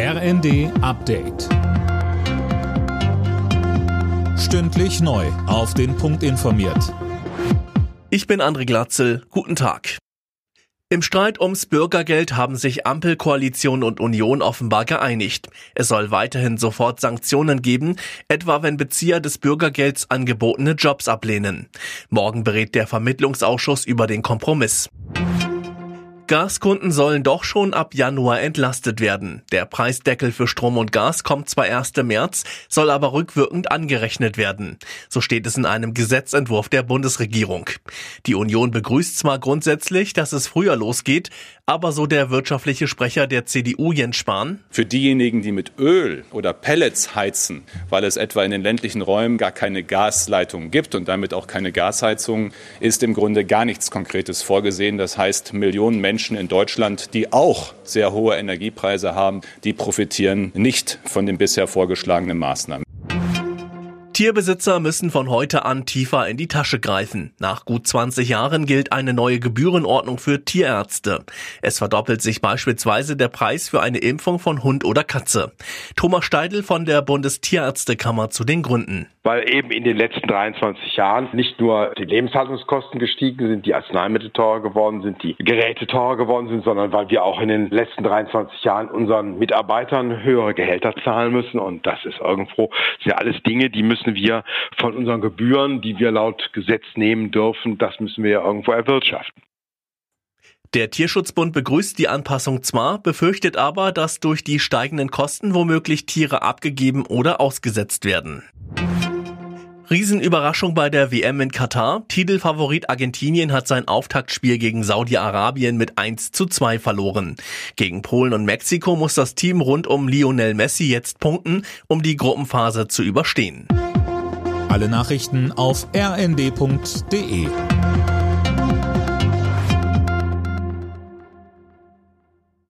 RND Update. Stündlich neu. Auf den Punkt informiert. Ich bin André Glatzel. Guten Tag. Im Streit ums Bürgergeld haben sich Ampel, Koalition und Union offenbar geeinigt. Es soll weiterhin sofort Sanktionen geben, etwa wenn Bezieher des Bürgergelds angebotene Jobs ablehnen. Morgen berät der Vermittlungsausschuss über den Kompromiss. Gaskunden sollen doch schon ab Januar entlastet werden. Der Preisdeckel für Strom und Gas kommt zwar erst im März, soll aber rückwirkend angerechnet werden. So steht es in einem Gesetzentwurf der Bundesregierung. Die Union begrüßt zwar grundsätzlich, dass es früher losgeht, aber so der wirtschaftliche Sprecher der CDU Jens Spahn. Für diejenigen, die mit Öl oder Pellets heizen, weil es etwa in den ländlichen Räumen gar keine Gasleitungen gibt und damit auch keine Gasheizung, ist im Grunde gar nichts Konkretes vorgesehen. Das heißt, Millionen Menschen Menschen in Deutschland, die auch sehr hohe Energiepreise haben, die profitieren nicht von den bisher vorgeschlagenen Maßnahmen. Tierbesitzer müssen von heute an tiefer in die Tasche greifen. Nach gut 20 Jahren gilt eine neue Gebührenordnung für Tierärzte. Es verdoppelt sich beispielsweise der Preis für eine Impfung von Hund oder Katze. Thomas Steidl von der Bundestierärztekammer zu den Gründen. Weil eben in den letzten 23 Jahren nicht nur die Lebenshaltungskosten gestiegen sind, die Arzneimittel teurer geworden sind, die Geräte teurer geworden sind, sondern weil wir auch in den letzten 23 Jahren unseren Mitarbeitern höhere Gehälter zahlen müssen. Und das ist irgendwo, das sind ja alles Dinge, die müssen wir von unseren Gebühren, die wir laut Gesetz nehmen dürfen, das müssen wir ja irgendwo erwirtschaften. Der Tierschutzbund begrüßt die Anpassung zwar, befürchtet aber, dass durch die steigenden Kosten womöglich Tiere abgegeben oder ausgesetzt werden. Riesenüberraschung bei der WM in Katar. Titelfavorit Argentinien hat sein Auftaktspiel gegen Saudi-Arabien mit 1 zu 2 verloren. Gegen Polen und Mexiko muss das Team rund um Lionel Messi jetzt punkten, um die Gruppenphase zu überstehen. Alle Nachrichten auf rnd.de